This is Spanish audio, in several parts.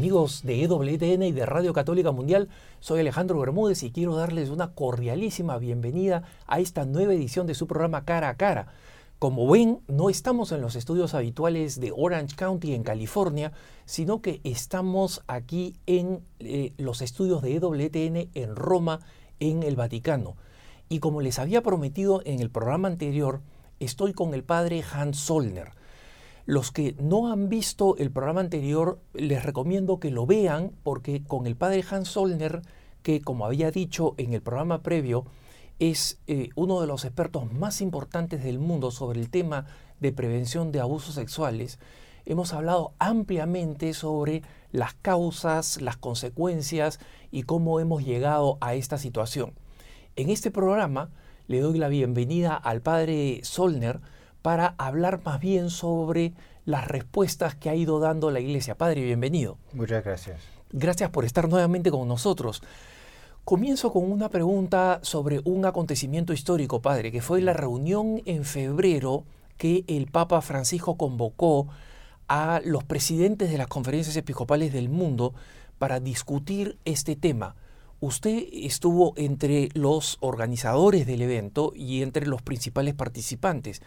Amigos de EWTN y de Radio Católica Mundial, soy Alejandro Bermúdez y quiero darles una cordialísima bienvenida a esta nueva edición de su programa Cara a Cara. Como ven, no estamos en los estudios habituales de Orange County en California, sino que estamos aquí en eh, los estudios de EWTN en Roma, en el Vaticano. Y como les había prometido en el programa anterior, estoy con el padre Hans Solner. Los que no han visto el programa anterior, les recomiendo que lo vean porque con el padre Hans Solner, que como había dicho en el programa previo, es eh, uno de los expertos más importantes del mundo sobre el tema de prevención de abusos sexuales, hemos hablado ampliamente sobre las causas, las consecuencias y cómo hemos llegado a esta situación. En este programa le doy la bienvenida al padre Solner, para hablar más bien sobre las respuestas que ha ido dando la Iglesia. Padre, bienvenido. Muchas gracias. Gracias por estar nuevamente con nosotros. Comienzo con una pregunta sobre un acontecimiento histórico, Padre, que fue la reunión en febrero que el Papa Francisco convocó a los presidentes de las conferencias episcopales del mundo para discutir este tema. Usted estuvo entre los organizadores del evento y entre los principales participantes.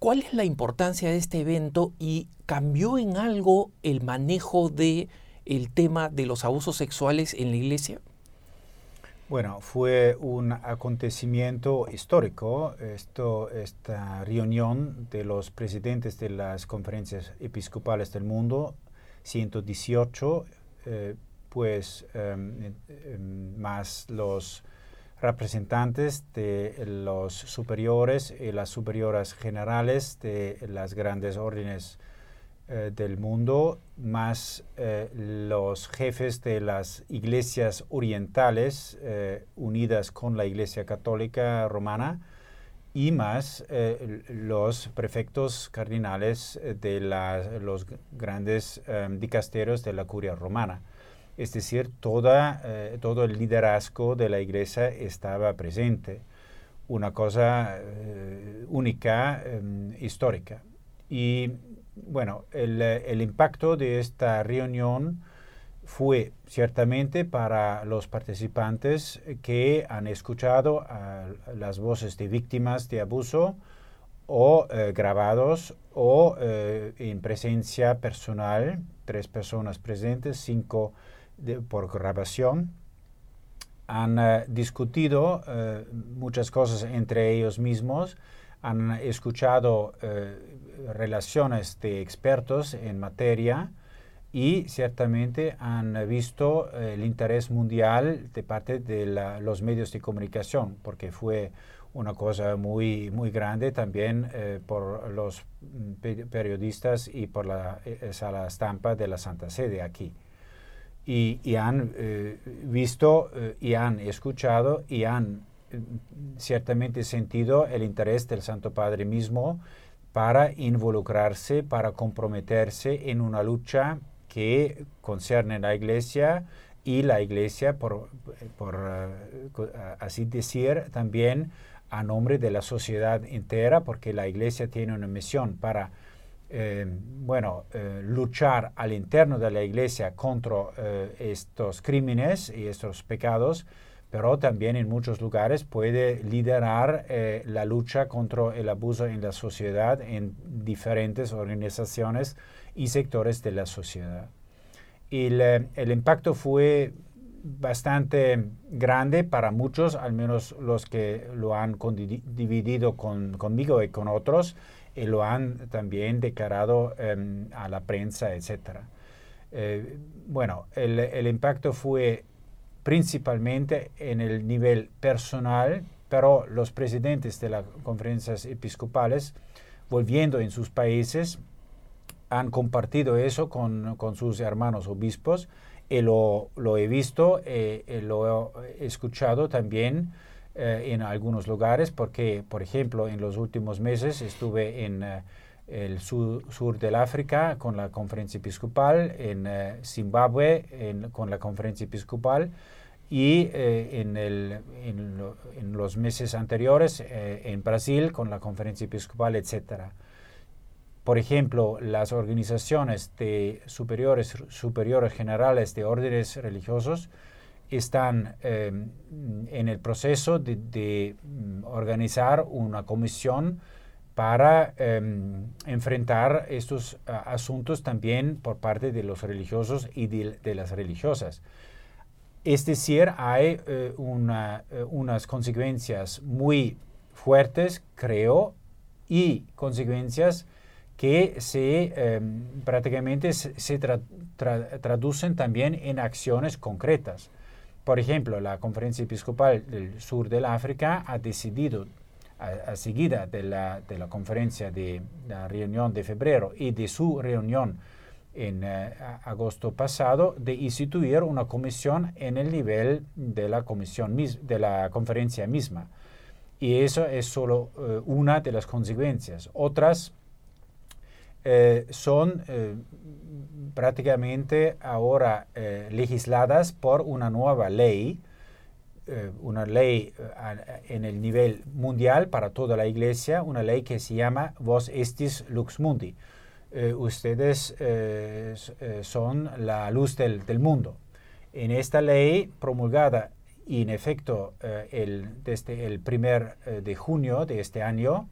¿Cuál es la importancia de este evento y cambió en algo el manejo de tema de los abusos sexuales en la iglesia? Bueno, fue un acontecimiento histórico esto, esta reunión de los presidentes de las conferencias episcopales del mundo, 118, eh, pues em, em, más los representantes de los superiores y las superioras generales de las grandes órdenes eh, del mundo, más eh, los jefes de las iglesias orientales eh, unidas con la Iglesia Católica Romana y más los prefectos cardinales de los grandes dicasterios de la curia romana es decir, toda, eh, todo el liderazgo de la iglesia estaba presente, una cosa eh, única, em, histórica. Y bueno, el, impacto de esta reunión fue ciertamente para los participantes que han escuchado las voces de víctimas de abuso o eh, grabados o en presencia personal, tres personas presentes, cinco por grabación, han eh, discutido eh, muchas cosas entre ellos mismos, han escuchado eh, relaciones de expertos en materia y ciertamente han visto el interés mundial de parte de los medios de comunicación, porque fue una cosa muy, muy grande también por los mm, periodistas y por la, esa estampa de la Santa Sede aquí y, han eh, visto eh, y han escuchado y han eh, ciertamente sentido el interés del Santo Padre mismo para involucrarse, para comprometerse en una lucha que concierne a la Iglesia y la Iglesia, por, por así decir, también a nombre de la sociedad entera, porque la Iglesia tiene una misión para eh, bueno, eh, luchar al interno de la iglesia contra eh, estos crímenes y estos pecados, pero también en muchos lugares puede liderar la lucha contra el abuso en la sociedad en diferentes organizaciones y sectores de la sociedad. El impacto fue bastante grande para muchos, al menos los que lo han dividido con, conmigo y con otros, y lo han también declarado em, a la prensa, etc. Eh, bueno, el, el, impacto fue principalmente en el nivel personal, pero los presidentes de las conferencias episcopales, volviendo en sus países, han compartido eso con, con sus hermanos obispos y lo, lo he visto, eh, lo he escuchado también eh, en algunos lugares, porque, por ejemplo, en los últimos meses estuve en eh, el sur, sur, del África con la conferencia episcopal, en eh, Zimbabue con la conferencia episcopal y en, el, en, los meses anteriores en Brasil con la conferencia episcopal, etc. por ejemplo, las organizaciones de superiores, superiores generales de órdenes religiosos están em, en el proceso de, mm, organizar una comisión para em, enfrentar estos asuntos también por parte de los religiosos y de, las religiosas. Es decir, hay eh, eh, unas consecuencias muy fuertes, creo, y consecuencias que se em, prácticamente se, traducen también en acciones concretas. Por ejemplo, la Conferencia Episcopal del Sur del África ha decidido, a, seguida de la, de la, conferencia de la reunión de febrero y de su reunión en eh, agosto pasado, de instituir una comisión en el nivel de la, comisión de la conferencia misma. Y eso es solo eh, una de las consecuencias. Otras eh, son eh, prácticamente ahora eh, legisladas por una nueva ley, una ley en el nivel mundial para toda la iglesia, una ley que se llama Vos Estis Lux Mundi. ustedes son la luz del, del, mundo. En esta ley promulgada y en efecto el, desde el primer de junio de este año,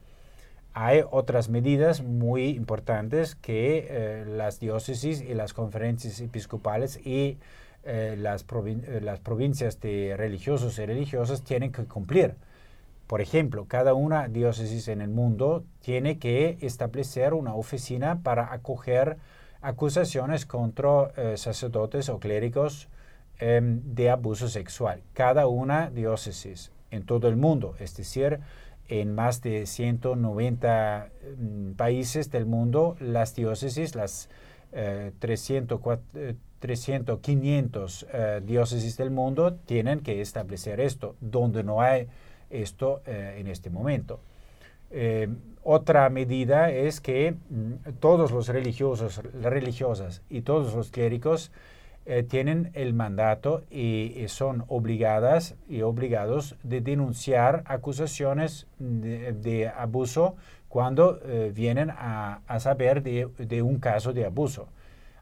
hay otras medidas muy importantes que eh, las diócesis y las conferencias episcopales y eh, las, eh, las, provincias de religiosos y religiosas tienen que cumplir. Por ejemplo, cada una diócesis en el mundo tiene que establecer una oficina para acoger acusaciones contra sacerdotes o clérigos em, de abuso sexual. Cada una diócesis en todo el mundo, es decir, en más de 190 mm, países del mundo, las diócesis, las 300, 300 500 diócesis del mundo tienen que establecer esto, donde no hay esto eh, en este momento. Eh, otra medida es que mm, todos los religiosos, religiosas y todos los clérigos eh, tienen el mandato y, son obligadas y obligados de denunciar acusaciones de, abuso cuando eh, vienen a, saber de, un caso de abuso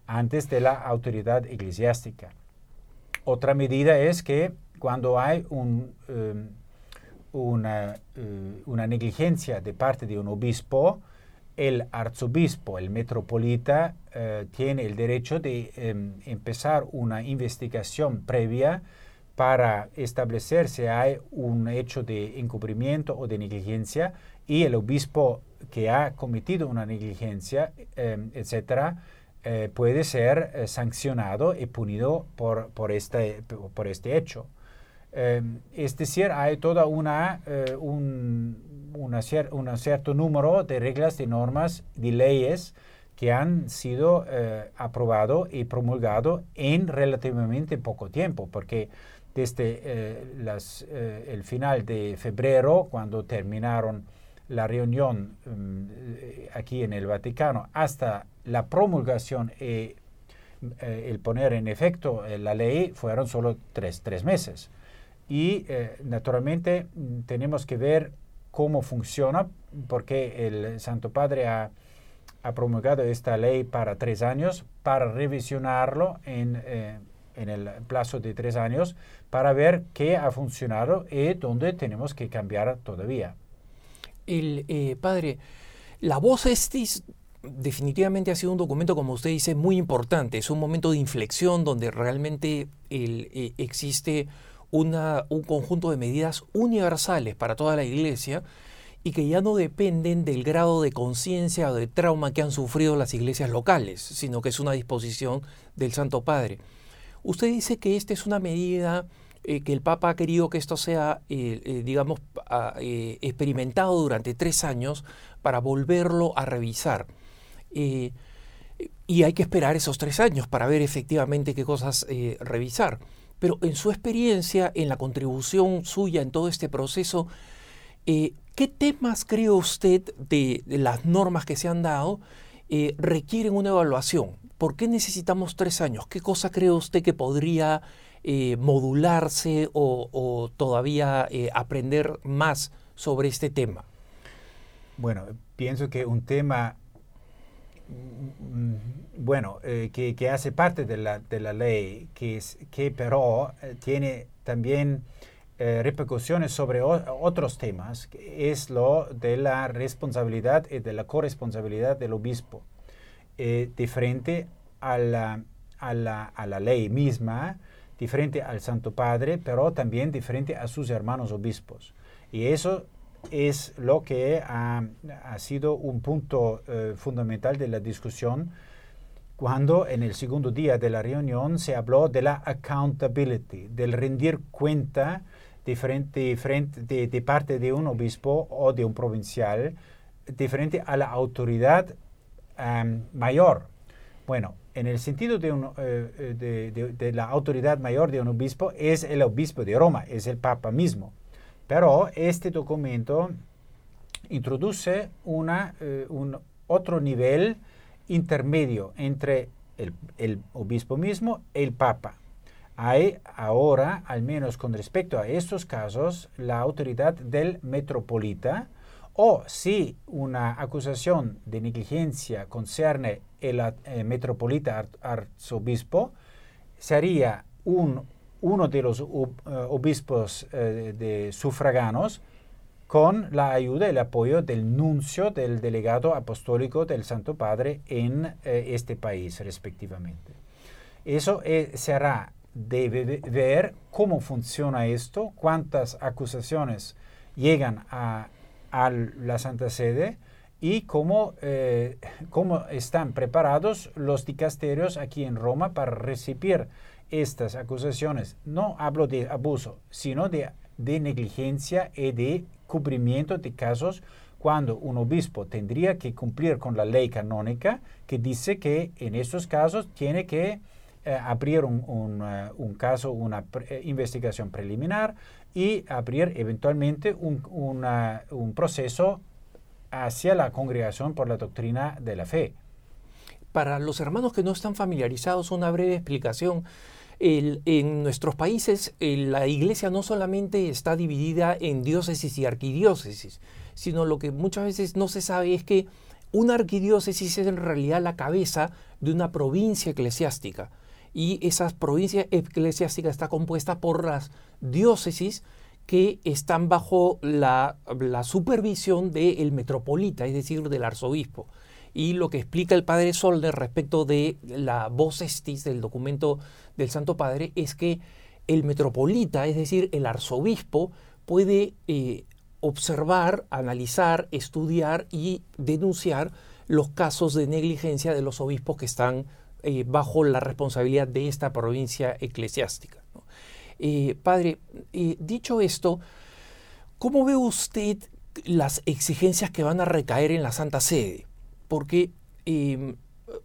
antes de la autoridad eclesiástica. Otra medida es que cuando hay un, em, eh, una negligencia de parte de un obispo, el arzobispo, el metropolita, eh, tiene el derecho de em, empezar una investigación previa para establecer si hay un hecho de encubrimiento o de negligencia y el obispo que ha cometido una negligencia, em, etcétera, eh, puede ser eh, sancionado y punido por, por, este, por este hecho. Em, es decir, hay toda una, un, un cierto número de reglas, de normas, de leyes que han sido eh, aprobado y promulgado en relativamente poco tiempo, porque desde eh, las, eh, el final de febrero, cuando terminaron la reunión mm, aquí en el Vaticano, hasta la promulgación y el poner en efecto la ley, fueron solo tres, tres meses. Y naturalmente mm, tenemos que ver cómo funciona, porque el Santo Padre ha, promulgado esta ley para tres años, para revisionarlo en, eh, en, el plazo de tres años, para ver qué ha funcionado y dónde tenemos que cambiar todavía. El eh, Padre, la voz estis definitivamente ha sido un documento, como usted dice, muy importante. Es un momento de inflexión donde realmente el, eh, existe un conjunto de medidas universales para toda la iglesia y que ya no dependen del grado de conciencia o de trauma que han sufrido las iglesias locales, sino que es una disposición del Santo Padre. Usted dice que esta es una medida eh, que el Papa ha querido que esto sea, eh, eh, digamos, experimentado durante tres años para volverlo a revisar. y hay que esperar esos tres años para ver efectivamente qué cosas revisar. Pero en su experiencia, en la contribución suya en todo este proceso, eh, ¿qué temas cree usted de, las normas que se han dado eh, requieren una evaluación? ¿Por qué necesitamos tres años? ¿Qué cosa cree usted que podría eh, modularse o, todavía aprender más sobre este tema? Bueno, pienso que un tema mm, bueno, eh, que, hace parte de la, de la ley, que, es, que pero eh, tiene también repercusiones sobre otros temas, es lo de la responsabilidad y de la corresponsabilidad del obispo, diferente a la, a la, a la ley misma, diferente al Santo Padre, pero también diferente a sus hermanos obispos. Y eso es lo que ha, sido un punto eh, fundamental de la discusión cuando en el segundo día de la reunión se habló de la accountability, del rendir cuenta diferente, de, de, parte de un obispo o de un provincial, diferente a la autoridad mayor. Bueno, en el sentido de, eh, eh, de, la autoridad mayor de un obispo es el obispo de Roma, es el Papa mismo. Pero este documento introduce una, eh, un otro nivel intermedio entre el, obispo mismo y el Papa. Hay ahora, al menos con respecto a estos casos, la autoridad del metropolita, o si una acusación de negligencia concerne el eh, metropolita arzobispo, sería un, uno de los eh, obispos eh, de sufraganos con la ayuda y el apoyo del nuncio del delegado apostólico del Santo Padre en este país, respectivamente. Eso será, debe ver cómo funciona esto, cuántas acusaciones llegan a, a la Santa Sede, y cómo, eh, cómo están preparados los dicasterios aquí en Roma para recibir estas acusaciones. No hablo de abuso, sino de, de negligencia y de cubrimiento de casos cuando un obispo tendría que cumplir con la ley canónica que dice que en estos casos tiene que eh, abrir un, eh, un, caso, una investigación preliminar y abrir eventualmente un, un proceso hacia la congregación por la doctrina de la fe. Para los hermanos que no están familiarizados, una breve explicación. En nuestros países la iglesia no solamente está dividida en diócesis y arquidiócesis, sino lo que muchas veces no se sabe es que una arquidiócesis es en realidad la cabeza de una provincia eclesiástica y esa provincia eclesiástica está compuesta por las diócesis que están bajo la, supervisión del metropolita, es decir, del arzobispo. Y lo que explica el padre Solder respecto de la voz estis del documento del Santo Padre es que el metropolita, es decir, el arzobispo, puede eh, observar, analizar, estudiar y denunciar los casos de negligencia de los obispos que están eh, bajo la responsabilidad de esta provincia eclesiástica. Eh, padre, dicho esto, ¿cómo ve usted las exigencias que van a recaer en la Santa Sede? Porque em,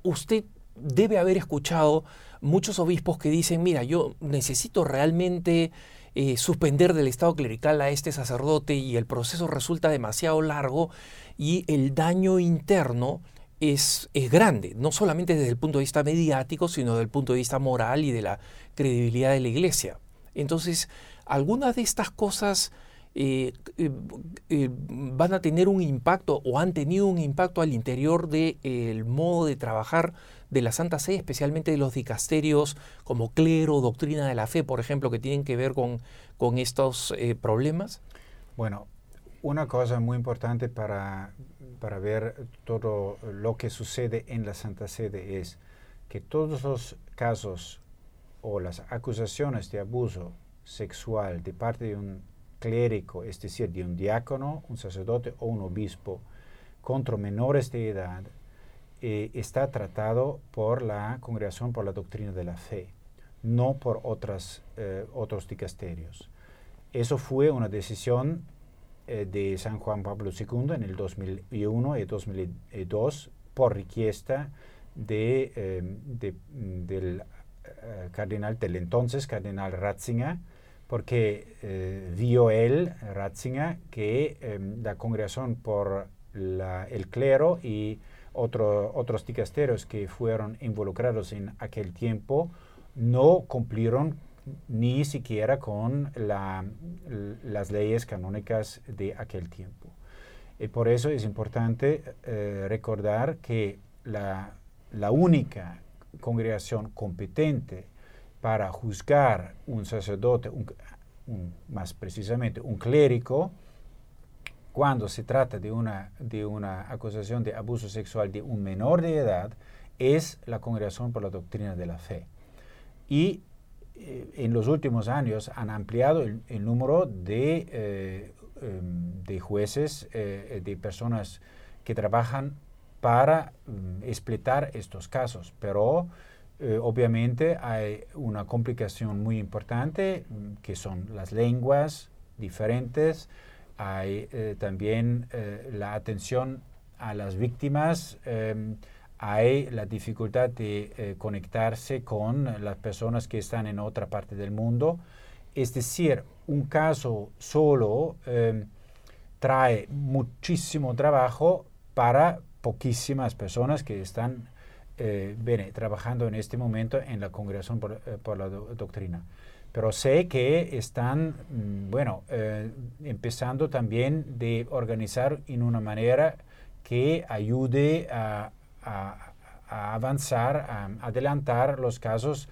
usted debe haber escuchado muchos obispos que dicen, mira, yo necesito realmente eh, suspender del estado clerical a este sacerdote y el proceso resulta demasiado largo y el daño interno es, es, grande, no solamente desde el punto de vista mediático, sino desde el punto de vista moral y de la credibilidad de la Iglesia. Entonces, algunas de estas cosas eh, eh, eh, van a tener un impacto o han tenido un impacto al interior del modo de trabajar de la Santa Sede, especialmente de los dicasterios como clero, doctrina de la fe, por ejemplo, que tienen que ver con, con estos problemas? Bueno, una cosa muy importante para, para ver todo lo que sucede en la Santa Sede es que todos los casos o las acusaciones de abuso sexual de parte de un clérigo, es decir, de un diácono, un sacerdote o un obispo, contra menores de edad, eh, está tratado por la Congregación por la Doctrina de la Fe, no por otras, eh, otros dicasterios. Eso fue una decisión eh, de San Juan Pablo II en el 2001 y 2002 por riqueza de, de, del cardenal del entonces cardenal Ratzinger, porque eh, vio él, Ratzinger, que em, la congregación por el clero y otros dicasterios que fueron involucrados en aquel tiempo no cumplieron ni siquiera con las leyes canónicas de aquel tiempo. Y por eso es importante eh, recordar que la, única congregación competente para juzgar un sacerdote, más precisamente un clérigo, cuando se trata de una, de una acusación de abuso sexual de un menor de edad, es la Congregación por la Doctrina de la Fe. Y eh, en los últimos años han ampliado el, número de, eh, em, de jueces, eh, de personas que trabajan para mm, explicar estos casos, pero obviamente hay una complicación muy importante mm, que son las lenguas diferentes, hay también la atención a las víctimas, em, hay la dificultad de eh, conectarse con las personas que están en otra parte del mundo. Es decir, un caso solo em, trae muchísimo trabajo para poquísimas personas que están eh, trabajando en este momento en la Congregación por, eh, la Doctrina. Pero sé que están, mm, bueno, empezando también de organizar en una manera que ayude a, a, avanzar, a adelantar los casos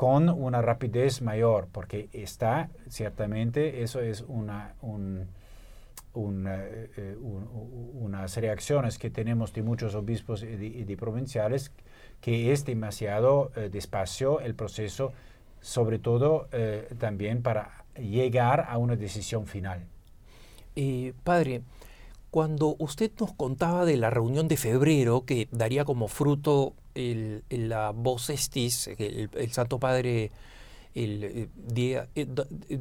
con una rapidez mayor, porque está, ciertamente, eso es una, un, eh, eh, unas reacciones que tenemos de muchos obispos y de, provinciales, que es demasiado eh, despacio el proceso, sobre todo también para llegar a una decisión final. padre, cuando usted nos contaba de la reunión de febrero que daría como fruto el, la voz estis, el, Santo Padre eh, eh,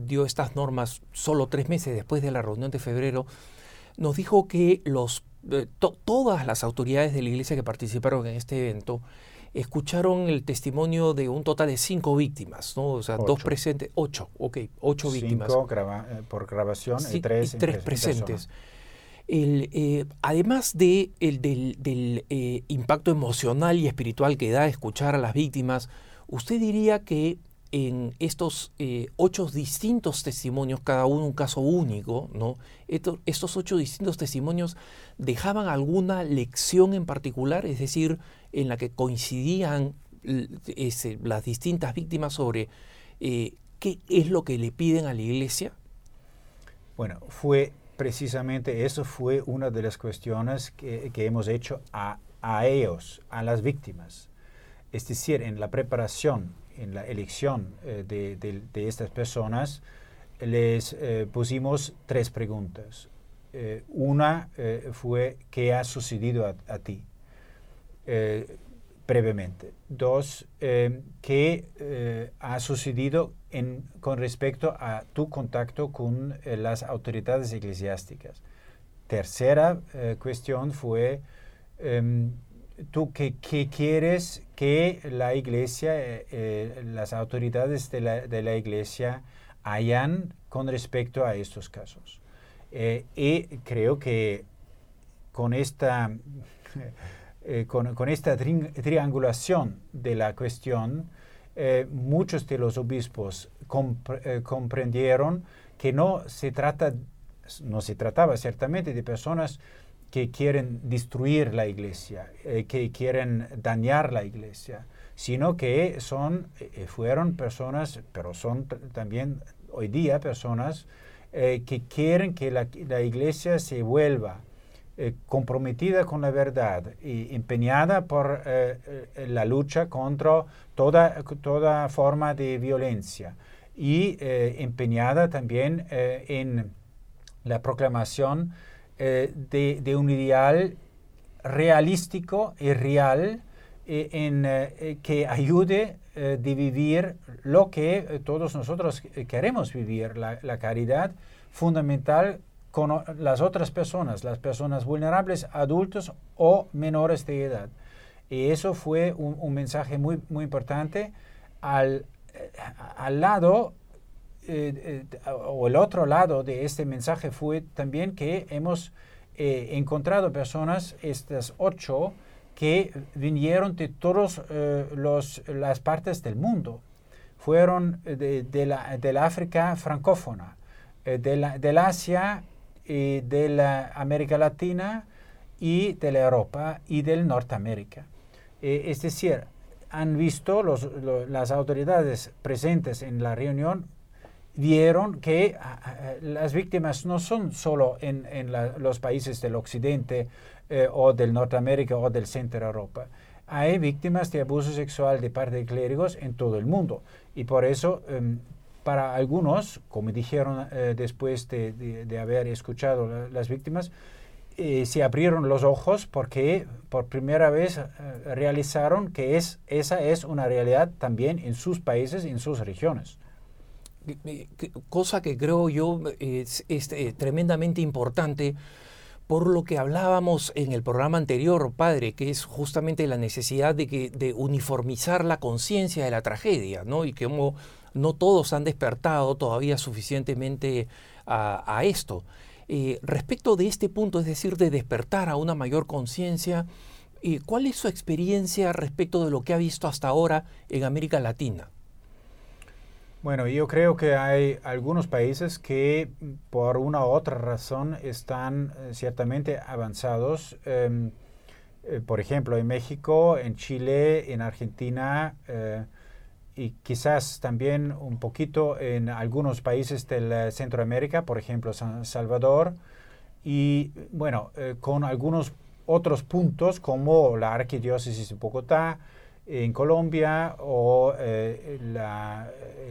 dio, estas normas solo tres meses después de la reunión de febrero, nos dijo que los, eh, todas las autoridades de la iglesia que participaron en este evento escucharon el testimonio de un total de cinco víctimas, ¿no? O sea, dos presentes, ocho, ok, ocho víctimas. Cinco por grabación y tres, tres presentes. Eh, además de del, eh, impacto emocional y espiritual que da escuchar a las víctimas, ¿usted diría que en estos eh, ocho distintos testimonios, cada uno un caso único, ¿no? estos ocho distintos testimonios dejaban alguna lección en particular, es decir, en la que coincidían las distintas víctimas sobre qué es lo que le piden a la iglesia? Bueno, fue precisamente eso fue una de las cuestiones que, hemos hecho a, ellos, a las víctimas. Es decir, en la preparación, en la elección eh, de, estas personas, les eh, pusimos tres preguntas. Eh, una fue, ¿qué ha sucedido a ti? brevemente. Dos, eh, ¿qué eh, ha sucedido en, con respecto a tu contacto con eh, las autoridades eclesiásticas? Tercera cuestión fue, ¿tú qué, quieres que la iglesia, las autoridades de la, de la, iglesia hayan con respecto a estos casos? y creo que con esta eh, con, esta triangulación de la cuestión, eh, muchos de los obispos eh, comprendieron que no se, trata, no se trataba ciertamente de personas que quieren destruir la iglesia, que quieren dañar la iglesia, sino que son, fueron personas, pero son también hoy día personas que quieren que la, la iglesia se vuelva eh, comprometida con la verdad y empeñada por eh, eh, la lucha contra toda, toda forma de violencia y empeñada también en la proclamación de, un ideal realístico y real en, que ayude a vivir lo que todos nosotros queremos vivir, la, caridad fundamental con las otras personas, las personas vulnerables, adultos o menores de edad. Y eso fue un, mensaje muy, muy importante. Al, eh, al lado, eh, eh, o el otro lado de este mensaje fue también que hemos encontrado personas, estas ocho, que vinieron de todas las partes del mundo. Fueron de, de la, África francófona, de la, del Asia de la América Latina y de la Europa y del Norteamérica. Eh, es decir, han visto las autoridades presentes en la reunión vieron que ah, las víctimas no son solo en, los países del occidente eh, o del Norteamérica o del centro de Europa. Hay víctimas de abuso sexual de parte de clérigos en todo el mundo. Y por eso, em, para algunos, como dijeron eh, después de, haber escuchado las víctimas, eh, se abrieron los ojos porque por primera vez realizaron que es, esa es una realidad también en sus países, en sus regiones cosa que creo yo es, eh, tremendamente importante por lo que hablábamos en el programa anterior, padre, que es justamente la necesidad de, que, de uniformizar la conciencia de la tragedia, ¿no? Y que no todos han despertado todavía suficientemente a, esto. Eh, respecto de este punto, es decir, de despertar a una mayor conciencia, eh, ¿cuál es su experiencia respecto de lo que ha visto hasta ahora en América Latina? Bueno, yo creo que hay algunos países que por una u otra razón están eh, ciertamente avanzados. Em, eh, por ejemplo, en México, en Chile, en Argentina eh, y quizás también un poquito en algunos países del Centroamérica, por ejemplo, San Salvador. Y bueno, con algunos otros puntos como la Arquidiócesis de Bogotá, en Colombia o eh,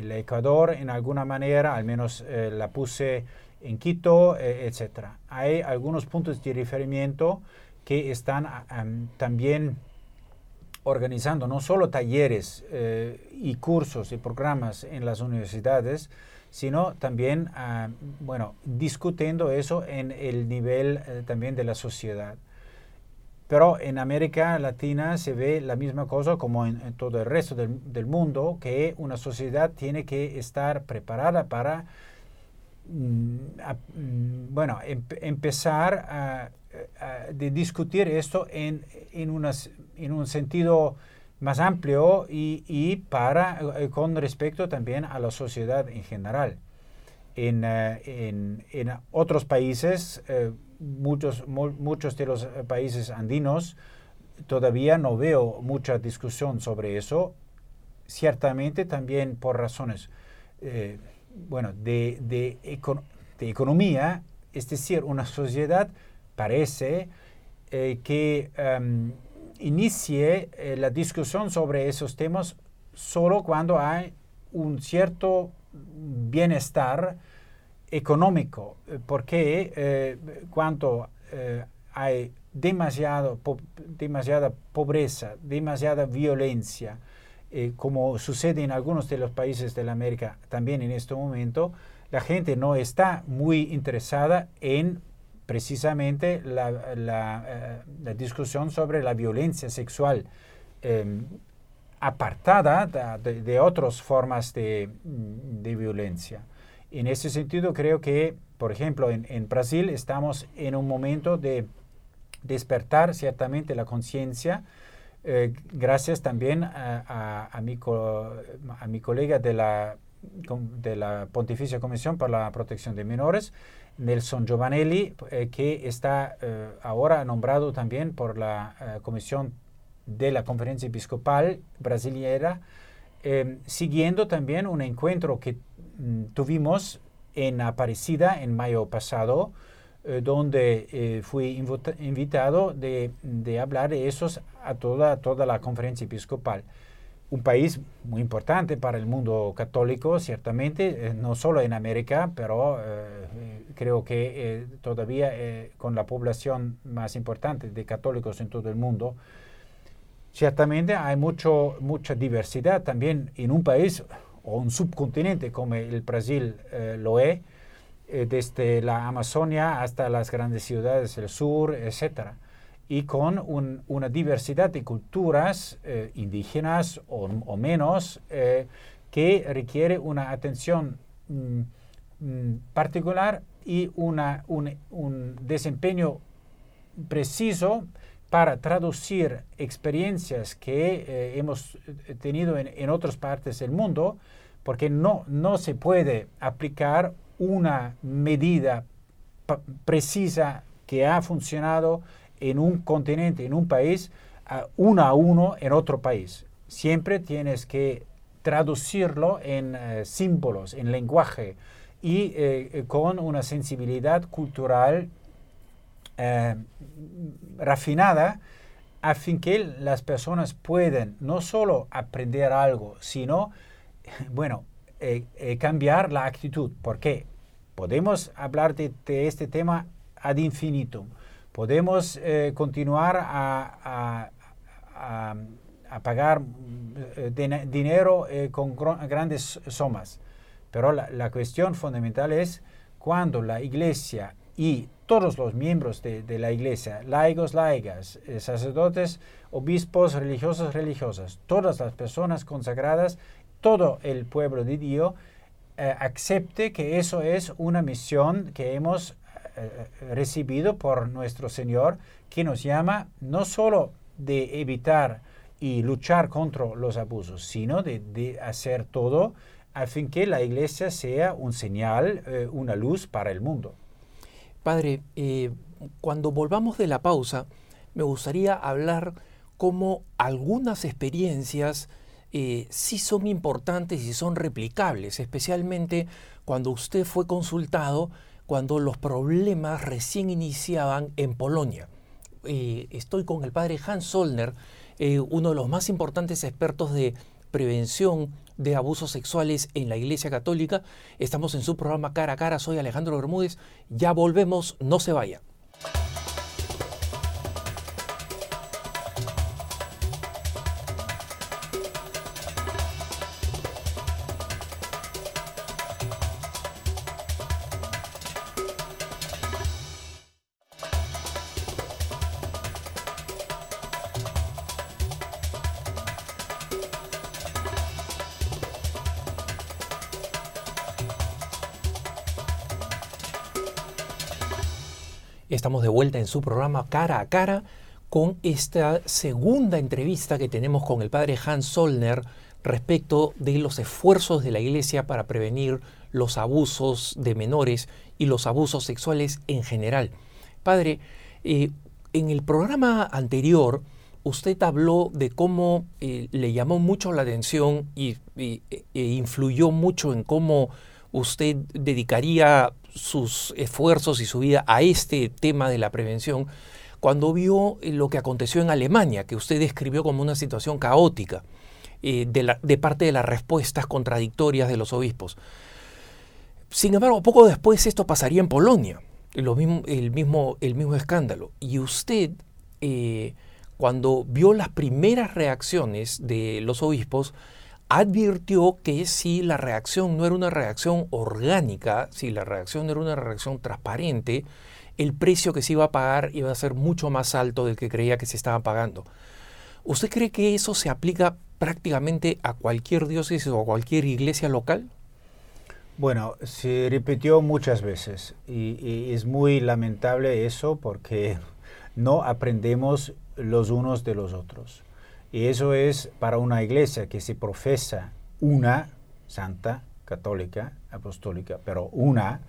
el Ecuador en alguna manera, al menos eh, la puse en Quito, eh, etc. Hay algunos puntos de referimiento que están también organizando no solo talleres y cursos y programas en las universidades, sino también, bueno, discutiendo eso en el nivel también de la sociedad. Pero en América Latina se ve la misma cosa como en, todo el resto del, mundo, que una sociedad tiene que estar preparada para, mm, mm, bueno, empezar a, discutir esto en, en, en, un sentido más amplio y, para, eh, con respecto también a la sociedad en general. En, eh, en otros países, eh, muchos, muchos de los eh, países andinos todavía no veo mucha discusión sobre eso, ciertamente también por razones eh, bueno, de, de, economía, es decir, una sociedad parece eh, que em, inicie la discusión sobre esos temas solo cuando hay un cierto bienestar económico, eh, porque eh, cuando eh, hay demasiado, demasiada pobreza, demasiada violencia, como sucede en algunos de los países de la América también en este momento, la gente no está muy interesada en precisamente la, discusión sobre la violencia sexual em, apartada de, otras formas de violencia. En ese sentido, creo que, por ejemplo, en, Brasil estamos en un momento de despertar ciertamente la conciencia, eh, gracias también a, a, mi, a, mi, colega de la, de la Pontificia Comisión para la Protección de Menores, Nelson Giovanelli, eh, que está eh, ahora nombrado también por la Comisión de la Conferencia Episcopal Brasileña, siguiendo también un encuentro que tuvimos en Aparecida en mayo pasado, eh, donde eh, fui invitado de, hablar de eso a toda, toda la conferencia episcopal. Un país muy importante para el mundo católico, ciertamente, eh, no solo en América, pero creo que todavía con la población más importante de católicos en todo el mundo. Ciertamente hay mucho, mucha diversidad también en un país o un subcontinente como el Brasil eh, lo es, eh, desde la Amazonia hasta las grandes ciudades del sur, etc. Y con una diversidad de culturas eh, indígenas o, menos que requiere una atención mm, mm, particular y un, desempeño preciso para traducir experiencias que hemos tenido en, en, otras partes del mundo porque no, no se puede aplicar una medida precisa que ha funcionado en un continente, en un país, uno a uno en otro país. Siempre tienes que traducirlo en eh, símbolos, en lenguaje y eh, con una sensibilidad cultural refinada a que las personas puedan no solo aprender algo, sino, bueno, cambiar la actitud. ¿Por qué? Podemos hablar de, este tema ad infinitum. Podemos eh, continuar a, pagar eh, dinero eh, con grandes sumas. Pero la, cuestión fundamental es cuando la iglesia y todos los miembros de, la iglesia, laicos, laicas, sacerdotes, obispos, religiosos, religiosas, todas las personas consagradas, todo el pueblo de Dios, eh, acepte que eso es una misión que hemos eh, eh, recibido por nuestro Señor, que nos llama no solo de evitar y luchar contra los abusos, sino de, hacer todo a que la iglesia sea un señal, una luz para el mundo. Padre, cuando volvamos de la pausa, me gustaría hablar cómo algunas experiencias eh, sí son importantes y son replicables, especialmente cuando usted fue consultado cuando los problemas recién iniciaban en Polonia. Eh, estoy con el padre Hans Solner, eh, uno de los más importantes expertos de prevención de abusos sexuales en la Iglesia Católica. Estamos en su programa Cara a Cara, soy Alejandro Bermúdez. Ya volvemos, no se vaya. Su programa Cara a Cara con esta segunda entrevista que tenemos con el padre Hans Solner respecto de los esfuerzos de la Iglesia para prevenir los abusos de menores y los abusos sexuales en general. Padre, eh, en el programa anterior usted habló de cómo eh, le llamó mucho la atención y, e influyó mucho en cómo usted dedicaría sus esfuerzos y su vida a este tema de la prevención cuando vio eh, lo que aconteció en Alemania, que usted describió como una situación caótica eh, de, parte de las respuestas contradictorias de los obispos. Sin embargo, poco después esto pasaría en Polonia, el, mismo, escándalo. Y usted, eh, cuando vio las primeras reacciones de los obispos, advirtió que si la reacción no era una reacción orgánica, si la reacción no era una reacción transparente, el precio que se iba a pagar iba a ser mucho más alto del que creía que se estaba pagando. ¿Usted cree que eso se aplica prácticamente a cualquier diócesis o a cualquier iglesia local? Bueno, se repitió muchas veces y, es muy lamentable eso porque no aprendemos los unos de los otros. Y eso es para una iglesia que se profesa una santa, católica, apostólica, pero una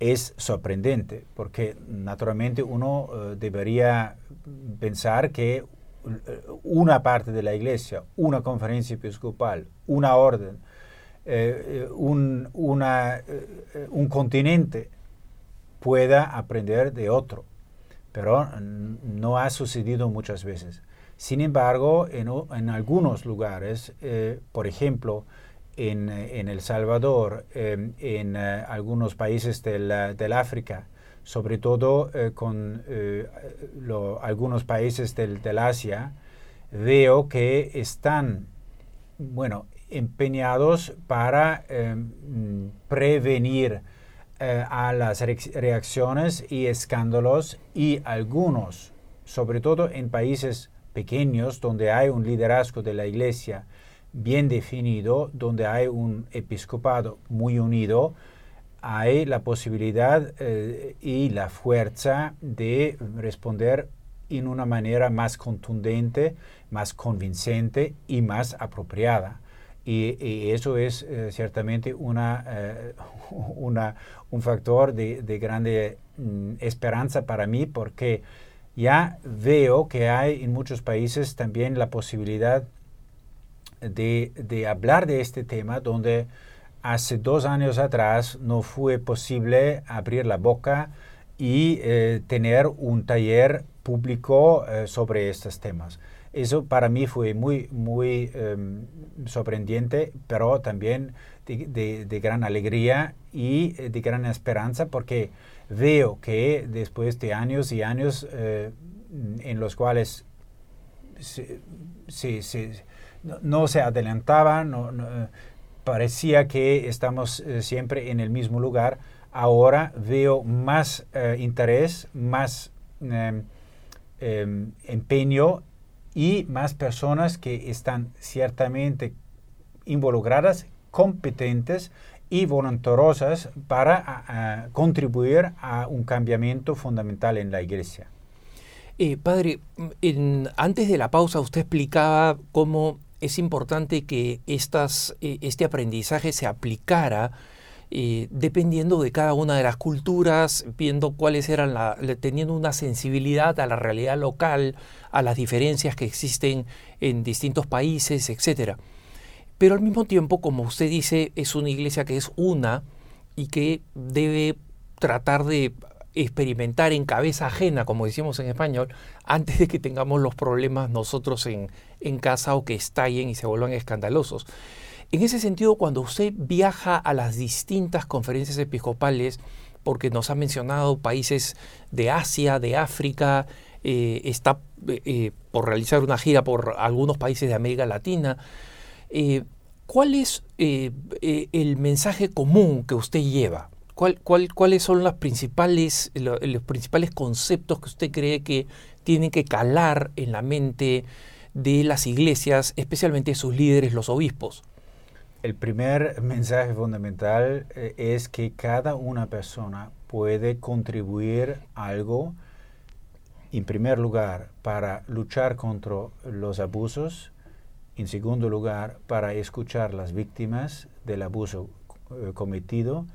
es sorprendente, porque naturalmente uno eh, debería pensar que eh, una parte de la iglesia, una conferencia episcopal, una orden, eh, un, un continente pueda aprender de otro, pero no ha sucedido muchas veces. Sin embargo, en, algunos lugares, eh, por ejemplo, en, El Salvador, em, en eh, algunos países del, África, sobre todo eh, con algunos países del, Asia, veo que están, bueno, empeñados para em, prevenir a las reacciones y escándalos y algunos, sobre todo en países pequeños, donde hay un liderazgo de la iglesia bien definido, donde hay un episcopado muy unido, hay la posibilidad eh, y la fuerza de responder en una manera más contundente, más convincente y más apropiada. Y, eso es eh, ciertamente una, eh, una, un factor de, de grande mm, esperanza para mí porque ya veo que hay en muchos países también la posibilidad de, hablar de este tema donde hace dos años atrás no fue posible abrir la boca y eh, tener un taller público eh, sobre estos temas. Eso para mí fue muy, muy em, sorprendente, pero también de, gran alegría y eh, de gran esperanza porque veo que después de años y años en los cuales no, se adelantaba, no, parecía que estamos eh, siempre en el mismo lugar. Ahora veo más eh, interés, más em, em, empeño y más personas que están ciertamente involucradas, competentes y voluntariosas para contribuir a un cambiamiento fundamental en la iglesia. Eh, padre, antes de la pausa usted explicaba cómo es importante que estas, eh, este aprendizaje se aplicara eh, dependiendo de cada una de las culturas, viendo cuáles eran, la, teniendo una sensibilidad a la realidad local, a las diferencias que existen en distintos países, etc. Pero al mismo tiempo, como usted dice, es una iglesia que es una y que debe tratar de experimentar en cabeza ajena, como decimos en español, antes de que tengamos los problemas nosotros en, en casa o que estallen y se vuelvan escandalosos. En ese sentido, cuando usted viaja a las distintas conferencias episcopales, porque nos ha mencionado países de Asia, de África, eh, está eh, por realizar una gira por algunos países de América Latina, eh, ¿cuál es el mensaje común que usted lleva? ¿Cuáles son los principales conceptos que usted cree que tienen que calar en la mente de las iglesias, especialmente sus líderes, los obispos? El primer mensaje fundamental eh, es que cada una persona puede contribuir algo, en primer lugar, para luchar contra los abusos, en segundo lugar, para escuchar las víctimas del abuso eh, cometido,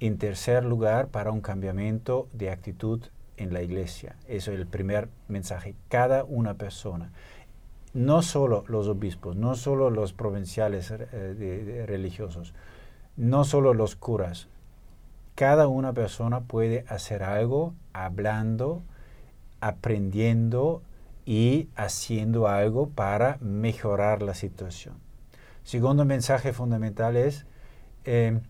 en tercer lugar, para un cambiamiento de actitud en la iglesia. Eso es el primer mensaje. Cada una persona, no solo los obispos, no solo los provinciales eh, religiosos, no solo los curas, cada una persona puede hacer algo hablando, aprendiendo y haciendo algo para mejorar la situación. Segundo mensaje fundamental es, eh,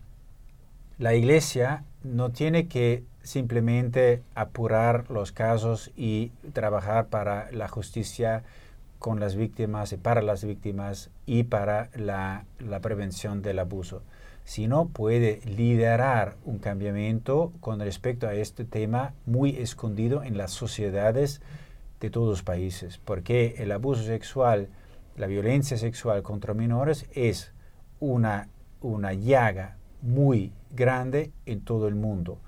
la iglesia no tiene que simplemente apurar los casos y trabajar para la justicia con las víctimas y para las víctimas y para la, prevención del abuso, sino puede liderar un cambiamiento con respecto a este tema muy escondido en las sociedades de todos los países, porque el abuso sexual, la violencia sexual contra menores es una, una llaga muy grande en todo el mundo.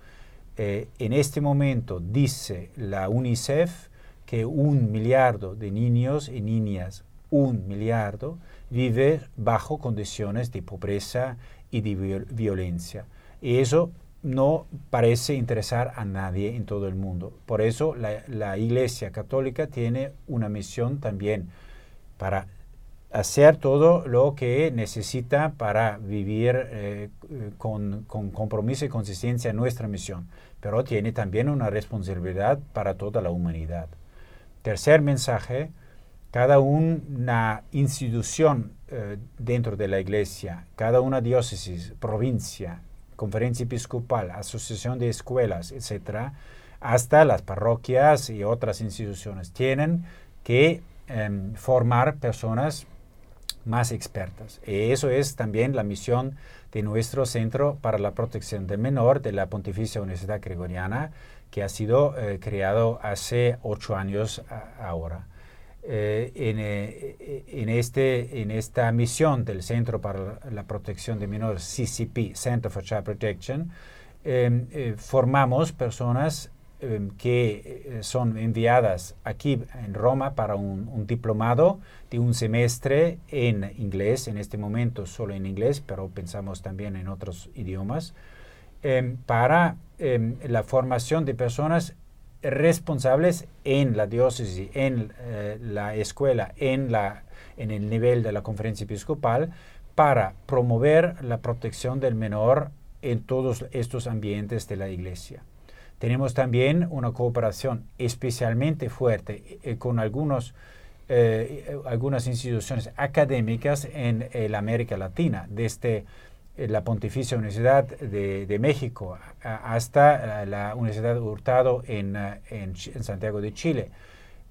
Eh, en este momento dice la UNICEF que un miliardo de niños y niñas, un miliardo, vive bajo condiciones de pobreza y de violencia. Y eso no parece interesar a nadie en todo el mundo. Por eso la, Iglesia Católica tiene una misión también para hacer todo lo que necesita para vivir eh, con, compromiso y consistencia en nuestra misión, pero tiene también una responsabilidad para toda la humanidad. Tercer mensaje, cada una institución eh, dentro de la iglesia, cada una diócesis, provincia, conferencia episcopal, asociación de escuelas, etc., hasta las parroquias y otras instituciones, tienen que em, formar personas más expertas. Y eso es también la misión de nuestro Centro para la Protección del Menor de la Pontificia Universidad Gregoriana, que ha sido eh, creado hace ocho años ahora. Eh, eh, en, este, en esta misión del Centro para la Protección de Menores, CCP, Center for Child Protection, formamos personas Em, que eh, son enviadas aquí en Roma para un, diplomado de un semestre en inglés, en este momento solo en inglés, pero pensamos también en otros idiomas, em, para em, la formación de personas responsables en la diócesis, en eh, la escuela, en, la, en el nivel de la conferencia episcopal, para promover la protección del menor en todos estos ambientes de la iglesia. Tenemos también una cooperación especialmente fuerte eh, con algunos, eh, algunas instituciones académicas en la América Latina, desde la Pontificia Universidad de, México hasta la Universidad Hurtado en, en, Santiago de Chile,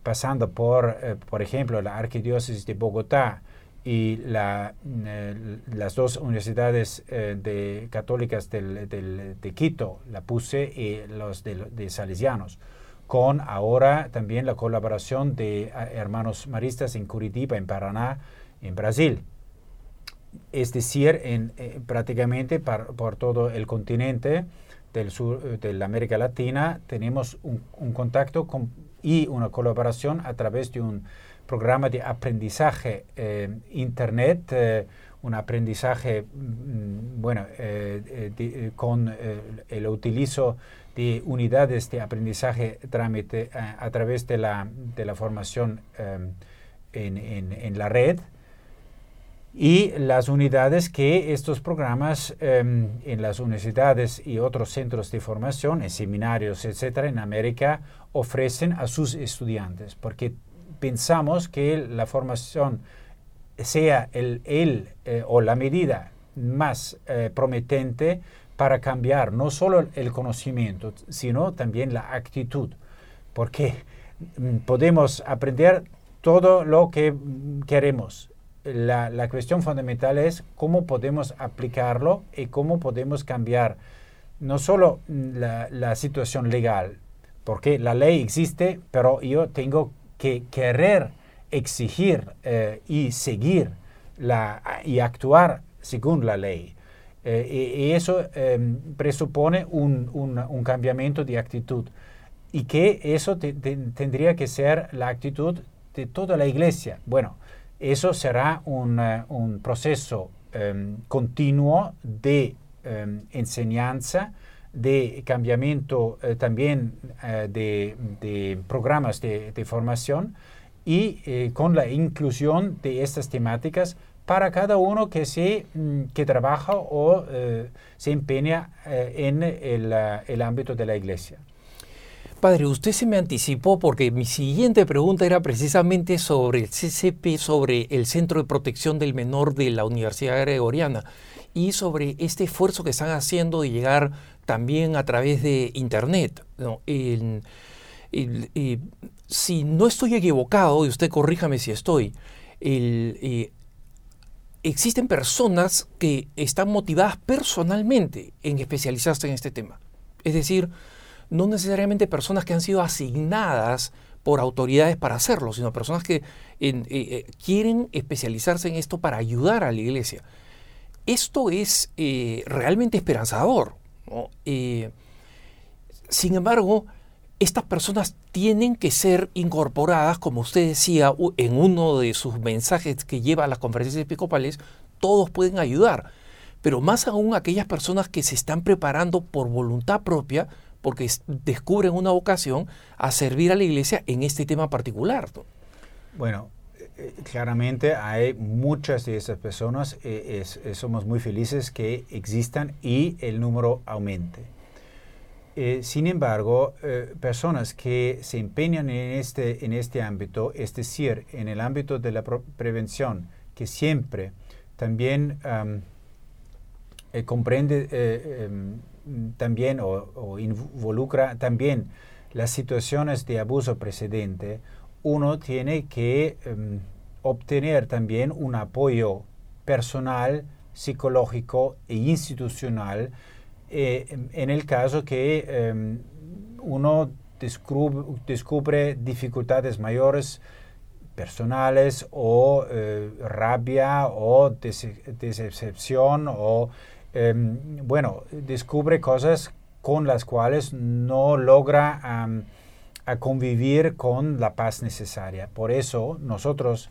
pasando por, eh, por ejemplo, la Arquidiócesis de Bogotá y la, eh, las dos universidades eh, de, católicas del, de Quito, la PUSE y los de, de Salesianos con ahora también la colaboración de hermanos maristas en Curitiba, en Paraná, en Brasil es decir, en, eh, prácticamente por todo el continente del sur eh, de la América Latina tenemos un, contacto y una colaboración a través de un programa de aprendizaje eh, internet, un aprendizaje mm, bueno con el utilizo de unidades de aprendizaje a través de la, de la formación en la red y las unidades que estos programas em, en las universidades y otros centros de formación, en seminarios, etcétera, en América ofrecen a sus estudiantes, porque pensamos que la formación sea el, eh, o la medida más eh, prometente para cambiar no solo el conocimiento, sino también la actitud, porque mm, podemos aprender todo lo que mm, queremos, la, cuestión fundamental es cómo podemos aplicarlo y cómo podemos cambiar no solo la, situación legal, porque la ley existe, pero yo tengo que querer exigir eh, y seguir la, y actuar según la ley. Eh, y, eso em, presupone un, un, cambiamiento de actitud y que eso tendría que ser la actitud de toda la iglesia. Bueno, eso será un, eh, proceso em, continuo de em, enseñanza, de cambiamiento eh, también eh, de, programas de, formación y con la inclusión de estas temáticas para cada uno que, se, mm, que trabaja o se empeña en el ámbito de la iglesia. Padre, usted se me anticipó porque mi siguiente pregunta era precisamente sobre el CCP, sobre el Centro de Protección del Menor de la Universidad Gregoriana y sobre este esfuerzo que están haciendo de llegar también a través de Internet. si no estoy equivocado, y usted corríjame si estoy, eh, existen personas que están motivadas personalmente en especializarse en este tema. Es decir, no necesariamente personas que han sido asignadas por autoridades para hacerlo, sino personas que eh, eh, quieren especializarse en esto para ayudar a la iglesia. Esto es eh, realmente esperanzador. sin embargo, estas personas tienen que ser incorporadas, como usted decía en uno de sus mensajes que lleva a las conferencias episcopales, todos pueden ayudar, pero más aún aquellas personas que se están preparando por voluntad propia porque descubren una vocación a servir a la iglesia en este tema particular. Bueno, eh, eh, claramente hay muchas de esas personas, eh, somos muy felices que existan y el número aumente. sin embargo, personas que se empeñan en este, en este ámbito, es decir, en el ámbito de la prevención, que siempre también comprende em, también o, involucra también las situaciones de abuso precedente, uno tiene que em, obtener también un apoyo personal, psicológico e institucional eh, en el caso que em, uno descubre, dificultades mayores personales o eh, rabia o decepción o Em, bueno, descubre cosas con las cuales no logra convivir con la paz necesaria. Por eso nosotros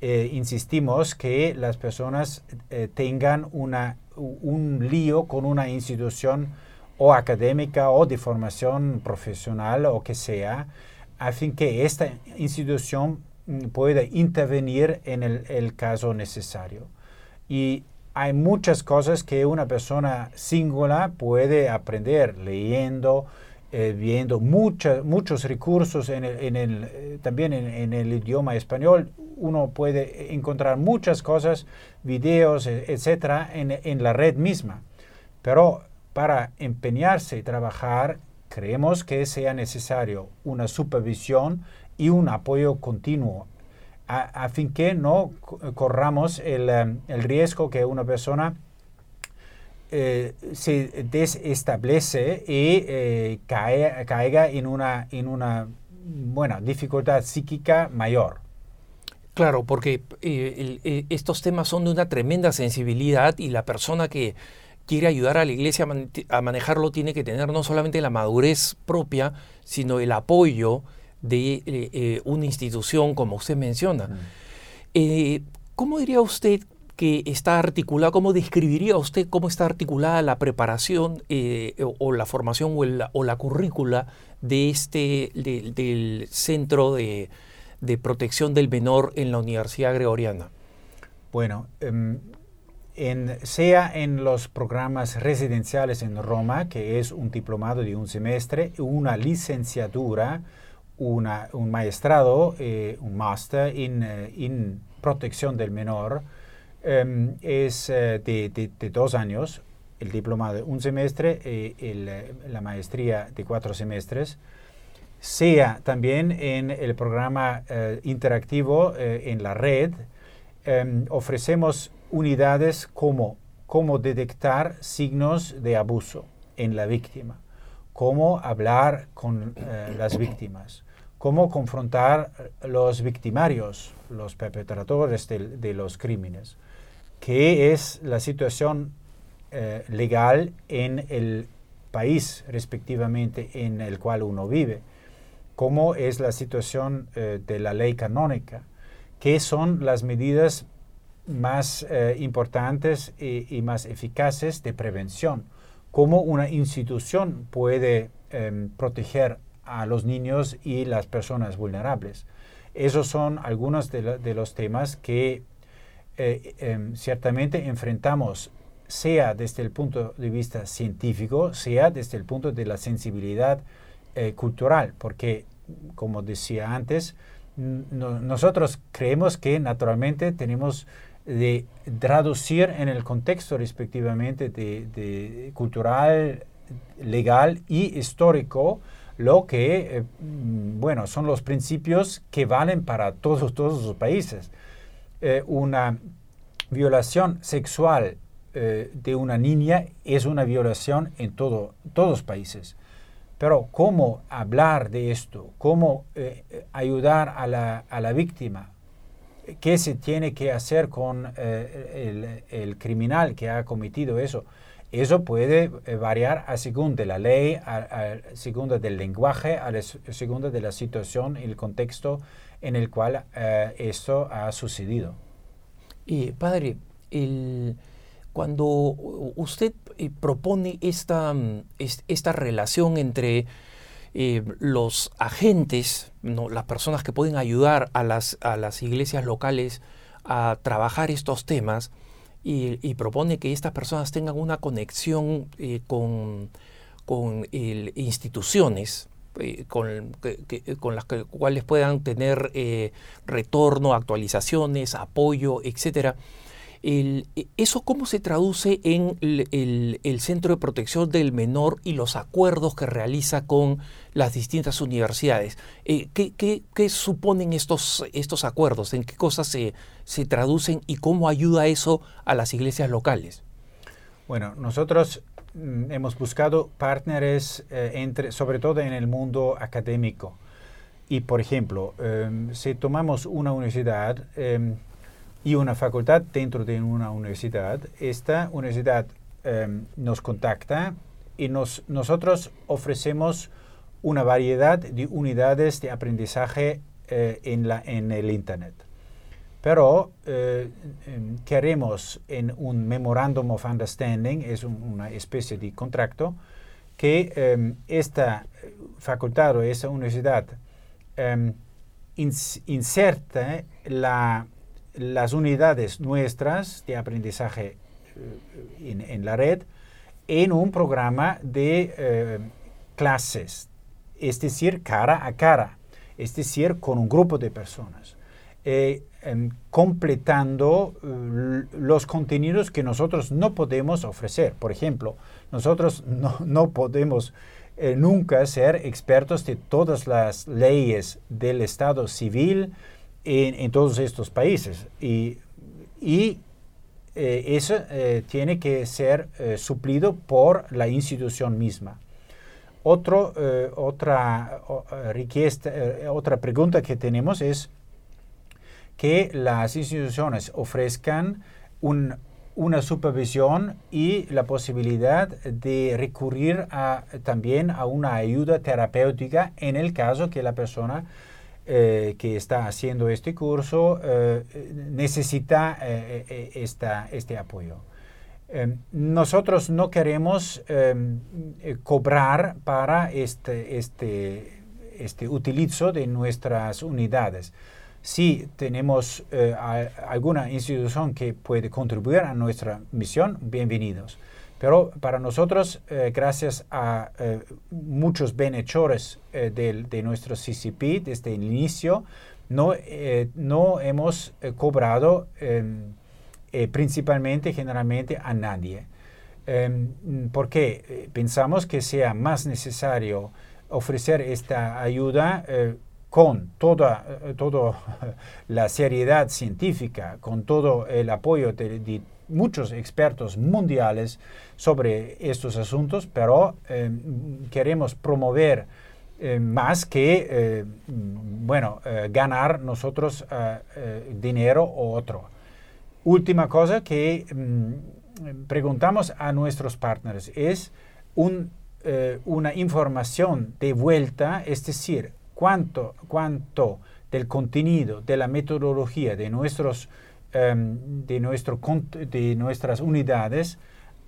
eh, insistimos que las personas eh, tengan un lío con una institución o académica o de formación profesional o que sea, a fin que esta institución mm, pueda intervenir en el, caso necesario. Y hay muchas cosas que una persona singular puede aprender leyendo, eh, viendo muchos recursos en el, eh, también en, el idioma español. Uno puede encontrar muchas cosas, videos, e, etcétera, en la red misma. Pero para empeñarse y trabajar, creemos que sea necesario una supervisión y un apoyo continuo a, fin que no corramos el, eh, el riesgo que una persona eh, se desestablece y eh, caiga en una, en una bueno, dificultad psíquica mayor. Claro, porque estos temas son de una tremenda sensibilidad y la persona que quiere ayudar a la iglesia a, manejarlo tiene que tener no solamente la madurez propia, sino el apoyo de eh, eh, una institución como usted menciona. Eh, ¿Cómo diría usted que está articulada, cómo describiría usted cómo está articulada la preparación o, la formación o, la currícula de este, del Centro de, Protección del Menor en la Universidad Gregoriana? Bueno, em, sea en los programas residenciales en Roma, que es un diplomado de un semestre, una licenciatura, un maestrado, eh, un máster en, eh, protección del menor, em, es eh, de, dos años, el diplomado de un semestre, y la maestría de cuatro semestres, sea también en el programa interactivo en la red, em, ofrecemos unidades como cómo detectar signos de abuso en la víctima, cómo hablar con eh, las víctimas, cómo confrontar los victimarios, los perpetradores de, los crímenes, qué es la situación eh, legal en el país respectivamente en el cual uno vive, cómo es la situación eh, de la ley canónica, qué son las medidas más eh, importantes y, más eficaces de prevención. Cómo una institución puede em, proteger a los niños y las personas vulnerables. Esos son algunos de, los temas que eh, em, ciertamente enfrentamos, sea desde el punto de vista científico, sea desde el punto de la sensibilidad eh, cultural, porque, como decía antes, nosotros creemos que naturalmente tenemos de traducir en el contexto respectivamente de, cultural, legal y histórico lo que, eh, bueno, son los principios que valen para todos, todos los países. Eh, una violación sexual eh, de una niña es una violación en todo, todos los países. Pero cómo hablar de esto, cómo ayudar a la, a la víctima, qué se tiene que hacer con el, criminal que ha cometido eso. Eso puede eh, variar a según de la ley, a, según del lenguaje, a, según de la situación y el contexto en el cual eh, esto ha sucedido. Y padre, cuando usted propone esta, mm, esta relación entre eh, los agentes, las personas que pueden ayudar a las, a las iglesias locales a trabajar estos temas y, propone que estas personas tengan una conexión eh, con, con instituciones eh, con, con, las cuales puedan tener retorno, actualizaciones, apoyo, etcétera. ¿Eso cómo se traduce en el, Centro de Protección del Menor y los acuerdos que realiza con las distintas universidades? Eh, ¿qué, suponen estos, estos acuerdos? ¿En qué cosas se, se traducen y cómo ayuda eso a las iglesias locales? Bueno, nosotros mm, hemos buscado partners eh, entre, sobre todo en el mundo académico. Y, por ejemplo, em, si tomamos una universidad, em, y una facultad dentro de una universidad. Esta universidad em, nos contacta y nos, nosotros ofrecemos una variedad de unidades de aprendizaje eh, en, la, en el Internet. Pero eh, em, queremos en un Memorandum of Understanding, es una especie de contrato, que em, esta facultad o esta universidad em, inserte las unidades nuestras de aprendizaje eh, en, la red en un programa de eh, clases, es decir, cara a cara, es decir, con un grupo de personas, eh, em, completando los contenidos que nosotros no podemos ofrecer. Por ejemplo, nosotros no, podemos nunca ser expertos de todas las leyes del Estado civil en, todos estos países. Y, y eh, eso eh, tiene que ser eh, suplido por la institución misma. Otro, otra, otra pregunta que tenemos es que las instituciones ofrezcan una supervisión y la posibilidad de recurrir también a una ayuda terapéutica en el caso que la persona eh, que está haciendo este curso eh, necesita eh, este apoyo. Em, nosotros no queremos em, cobrar para este, este, este utilizo de nuestras unidades. Si tenemos alguna institución que puede contribuir a nuestra misión, bienvenidos. Pero para nosotros, eh, gracias a eh, muchos bienhechores eh, de, nuestro CCP desde el inicio, no, no hemos cobrado em, principalmente, generalmente, a nadie. Em, porque pensamos que sea más necesario ofrecer esta ayuda con toda, la seriedad científica, con todo el apoyo de, de muchos expertos mundiales sobre estos asuntos, pero eh, queremos promover eh, más que, eh, bueno, ganar nosotros dinero o otro. Última cosa que mm, preguntamos a nuestros partners es una información de vuelta, es decir, cuánto, cuánto del contenido, de la metodología de nuestros Em, de, nuestro, de nuestras unidades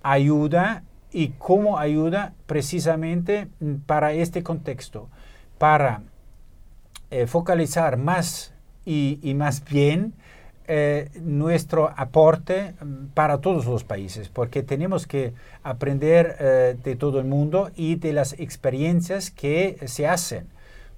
ayuda y cómo ayuda precisamente mm, para este contexto, para eh, focalizar más y, más bien eh, nuestro aporte mm, para todos los países, porque tenemos que aprender eh, de todo el mundo y de las experiencias que se hacen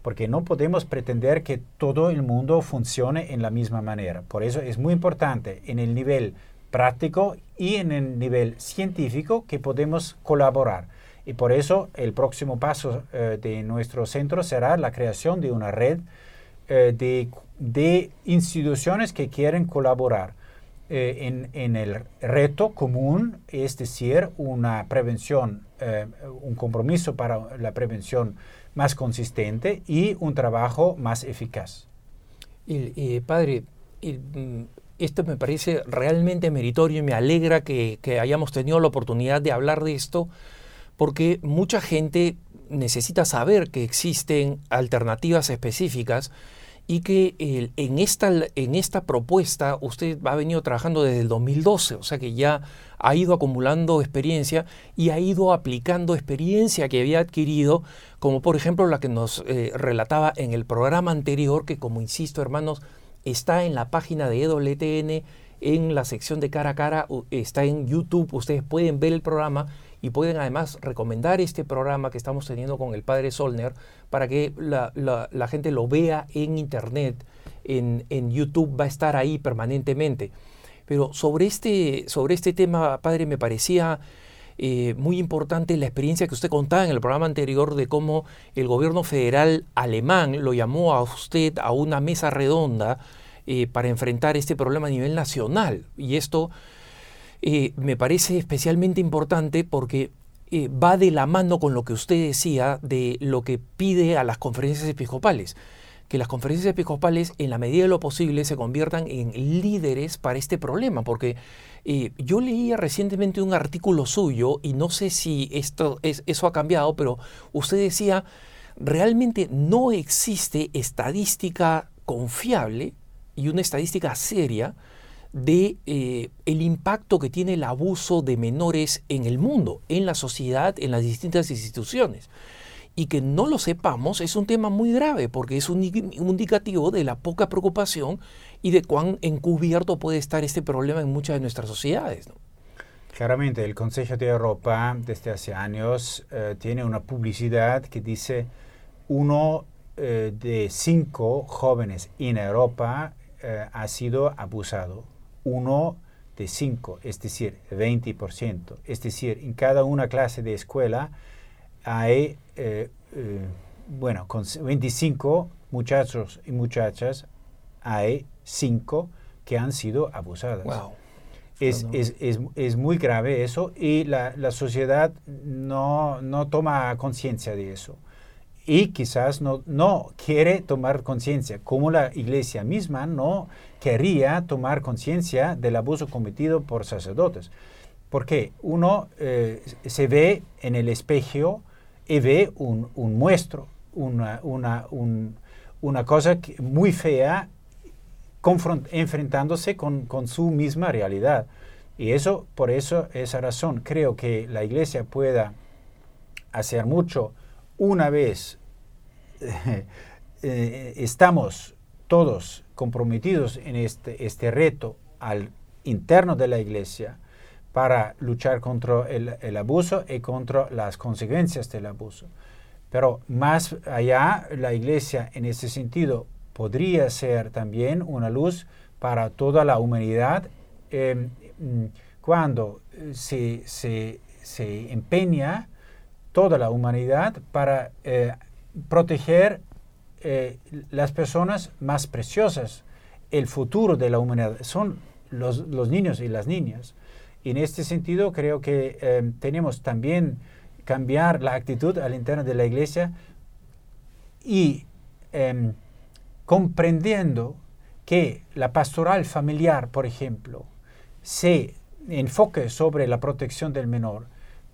porque no podemos pretender que todo el mundo funcione en la misma manera. Por eso es muy importante en el nivel práctico y en el nivel científico que podemos colaborar. Y por eso el próximo paso eh, de nuestro centro será la creación de una red eh, de, instituciones que quieren colaborar eh, en, en, el reto común, es decir, una prevención, un compromiso para la prevención más consistente y un trabajo más eficaz. Y, padre, mm, esto me parece realmente meritorio y me alegra que, hayamos tenido la oportunidad de hablar de esto, porque mucha gente necesita saber que existen alternativas específicas y que en, esta, en esta propuesta usted ha venido trabajando desde el 2012, o sea que ya ha ido acumulando experiencia y ha ido aplicando experiencia que había adquirido, como por ejemplo la que nos eh, relataba en el programa anterior, que como insisto hermanos, está en la página de EWTN, en la sección de cara a cara, está en YouTube, ustedes pueden ver el programa y pueden además recomendar este programa que estamos teniendo con el padre Solner para que la, gente lo vea en internet, en, en, YouTube, va a estar ahí permanentemente. Pero sobre este, sobre este tema, padre, me parecía eh, muy importante la experiencia que usted contaba en el programa anterior de cómo el gobierno federal alemán lo llamó a usted a una mesa redonda eh, para enfrentar este problema a nivel nacional. Y esto eh, me parece especialmente importante porque va de la mano con lo que usted decía de lo que pide a las conferencias episcopales. Que las conferencias episcopales en la medida de lo posible se conviertan en líderes para este problema, porque eh, yo leía recientemente un artículo suyo y no sé si esto es, eso ha cambiado, pero usted decía, realmente no existe estadística confiable y una estadística seria de eh, el impacto que tiene el abuso de menores en el mundo, en la sociedad, en las distintas instituciones. Y que no lo sepamos es un tema muy grave porque es un, indicativo de la poca preocupación y de cuán encubierto puede estar este problema en muchas de nuestras sociedades. Claramente, el Consejo de Europa desde hace años eh, tiene una publicidad que dice uno eh, de cinco jóvenes en Europa ha sido abusado uno de cinco, es decir, 20%. Es decir, en cada una clase de escuela hay, eh, eh, bueno, con 25 muchachos y muchachas, hay cinco que han sido abusadas. Es, es, es, es, muy grave eso y la, la sociedad no, no toma conciencia de eso y quizás no, no quiere tomar conciencia, como la iglesia misma no quería tomar conciencia del abuso cometido por sacerdotes. Porque uno eh, se ve en el espejo y ve un, un muestro, una, una, una cosa muy fea enfrentándose con, con, su misma realidad. Y eso, por eso, esa razón, creo que la iglesia pueda hacer mucho una vez eh, estamos todos comprometidos en este, este reto al interno de la iglesia para luchar contra el, abuso y contra las consecuencias del abuso. Pero más allá, la iglesia en ese sentido podría ser también una luz para toda la humanidad em, cuando se, se, se, empeña toda la humanidad para eh, proteger eh, las personas más preciosas, el futuro de la humanidad, son los, niños y las niñas. Y en este sentido creo que eh, tenemos también cambiar la actitud al interno de la iglesia y em, comprendiendo que la pastoral familiar, por ejemplo, se enfoque sobre la protección del menor,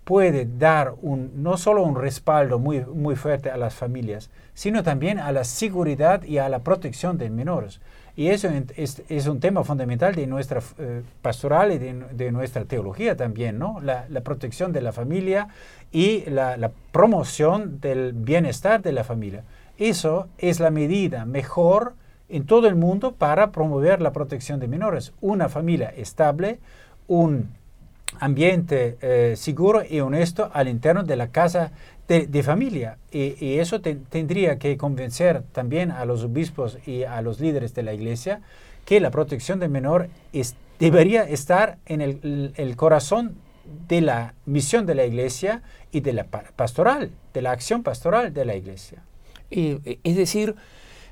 puede dar un, no solo un respaldo muy, muy fuerte a las familias, sino también a la seguridad y a la protección de menores. Y eso es, un tema fundamental de nuestra eh, pastoral y de, nuestra teología también, ¿no? La, protección de la familia y la promoción del bienestar de la familia. Eso es la medida mejor en todo el mundo para promover la protección de menores. Una familia estable, un ambiente eh, seguro y honesto al interno de la casa de, familia. Y, eso tendría que convencer también a los obispos y a los líderes de la iglesia que la protección del menor debería estar en el, corazón de la misión de la iglesia y de la pastoral, de la acción pastoral de la iglesia. Eh, es decir,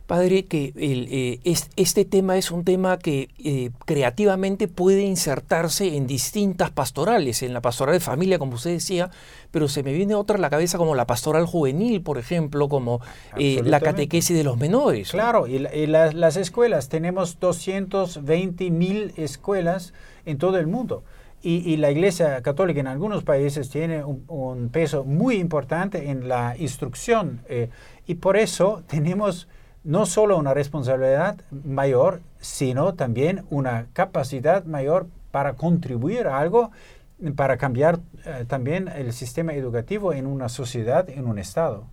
Padre, que eh, este tema es un tema que eh, creativamente puede insertarse en distintas pastorales, en la pastoral de familia, como usted decía, pero se me viene otra a la cabeza como la pastoral juvenil, por ejemplo, como eh, la catequesis de los menores. Claro, y, las escuelas, tenemos 220 mil escuelas en todo el mundo. Y, la Iglesia Católica en algunos países tiene un, peso muy importante en la instrucción. y por eso tenemos no solo una responsabilidad mayor, sino también una capacidad mayor para contribuir a algo, para cambiar eh, también el sistema educativo en una sociedad, en un Estado.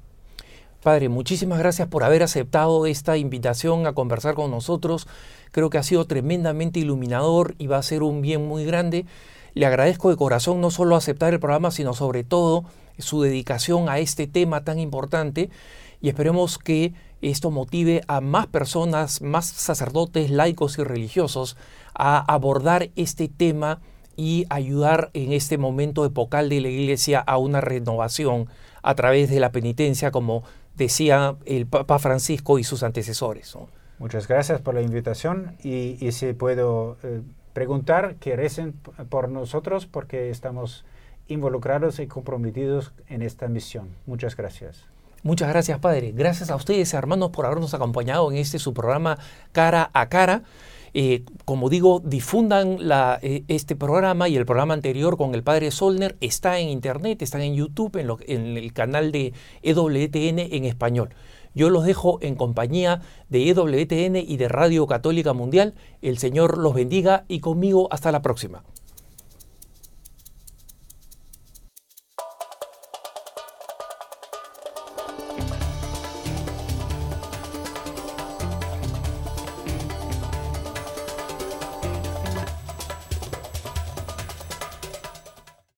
Padre, muchísimas gracias por haber aceptado esta invitación a conversar con nosotros. Creo que ha sido tremendamente iluminador y va a ser un bien muy grande. Le agradezco de corazón no solo aceptar el programa, sino sobre todo su dedicación a este tema tan importante y esperemos que esto motive a más personas, más sacerdotes, laicos y religiosos a abordar este tema y ayudar en este momento epocal de la Iglesia a una renovación a través de la penitencia, como decía el Papa Francisco y sus antecesores. Muchas gracias por la invitación y, si puedo eh, preguntar, que por nosotros porque estamos involucrados y comprometidos en esta misión. Muchas gracias. Muchas gracias, Padre. Gracias a ustedes, hermanos, por habernos acompañado en este su programa Cara a Cara. Eh, como digo, difundan la, eh, este programa y el programa anterior con el padre Solner. Está en internet, está en YouTube, en, en el canal de EWTN en español. Yo los dejo en compañía de EWTN y de Radio Católica Mundial. El Señor los bendiga y conmigo hasta la próxima.